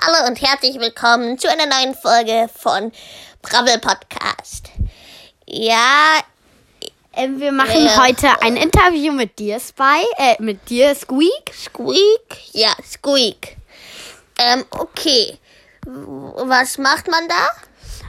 Hallo und herzlich willkommen zu einer neuen Folge von Brabbel Podcast. Ja, Ähm, wir machen Ja. heute ein Interview mit dir, Spy, äh, mit dir, Squeak. Squeak? Ja, Squeak. Ähm, okay. Was macht man da?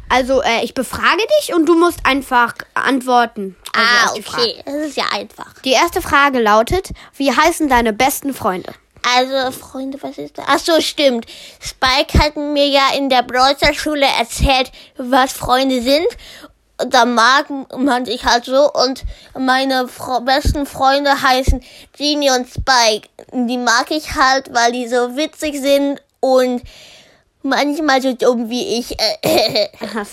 Also, äh, ich befrage dich und du musst einfach antworten. Also ah, okay. Das ist ja einfach. Die erste Frage lautet, wie heißen deine besten Freunde? Also, Freunde, was ist das? Ach so, stimmt. Spike hat mir ja in der Browser-Schule erzählt, was Freunde sind. Und Da mag man sich halt so. Und meine Fro besten Freunde heißen Genie und Spike. Die mag ich halt, weil die so witzig sind und manchmal so dumm wie ich.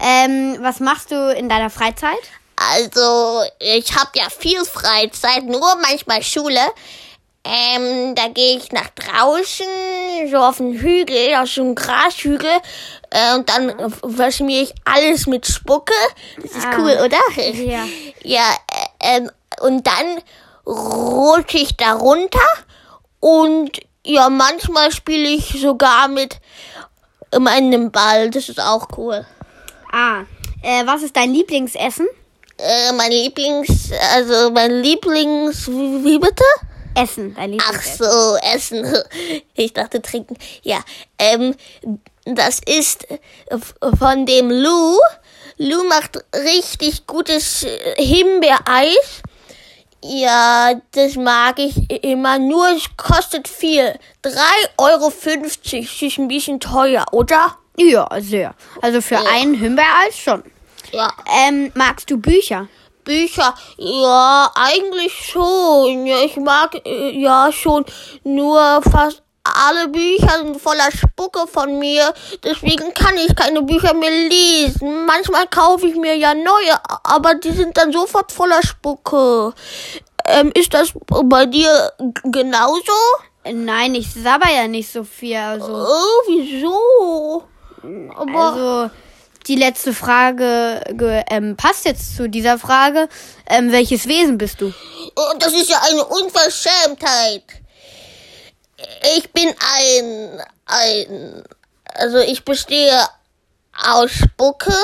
Ähm, was machst du in deiner Freizeit? Also, ich habe ja viel Freizeit, nur manchmal Schule. Ähm, da gehe ich nach draußen, so auf den Hügel, auf so einen Grashügel. Äh, und dann wasche mir ich alles mit Spucke. Das ist Ah. cool, oder? Ja. Ja, äh, ähm, und dann rutsche ich da runter. Und ja, manchmal spiele ich sogar mit meinem Ball. Das ist auch cool. Ah, äh, was ist dein Lieblingsessen? Äh, mein Lieblings, also mein Lieblings, wie, wie bitte? Essen, dein Ach Lieblingsessen. so, Essen. Ich dachte trinken. Ja, ähm, das ist von dem Lou. Lou macht richtig gutes Himbeereis. Ja, das mag ich immer. Nur es kostet viel. 3,50 Euro. Ist ein bisschen teuer, oder? Ja, sehr. Also für einen Himbeereis schon. Ja. Ähm, magst du Bücher? Bücher, ja, eigentlich schon. Ja, ich mag äh, ja schon nur fast alle Bücher sind voller Spucke von mir. Deswegen kann ich keine Bücher mehr lesen. Manchmal kaufe ich mir ja neue, aber die sind dann sofort voller Spucke. Ähm, ist das bei dir genauso? Nein, ich sabber ja nicht so viel. Also, Oh, wieso? Aber also die letzte Frage ge, ähm, passt jetzt zu dieser Frage. Ähm, welches Wesen bist du? Oh, Das ist ja eine Unverschämtheit. Ich bin ein, ein, also ich bestehe aus Spucke,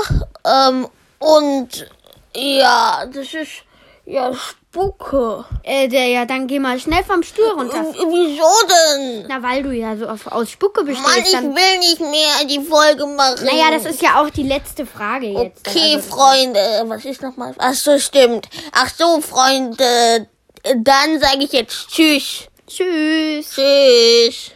ähm, und ja, das ist ja Spucke. Äh, der, ja, dann geh mal schnell vom Stuhl runter. W- Wieso denn? Na, weil du ja so auf, aus Spucke Mann, bestehst. ich Dann, will nicht mehr die Folge machen. naja, das ist ja auch die letzte Frage jetzt. Okay, Also, Freunde, was ist nochmal? Ach so, stimmt. Ach so, Freunde, dann sage ich jetzt Tschüss. Tschüss. Tschüss.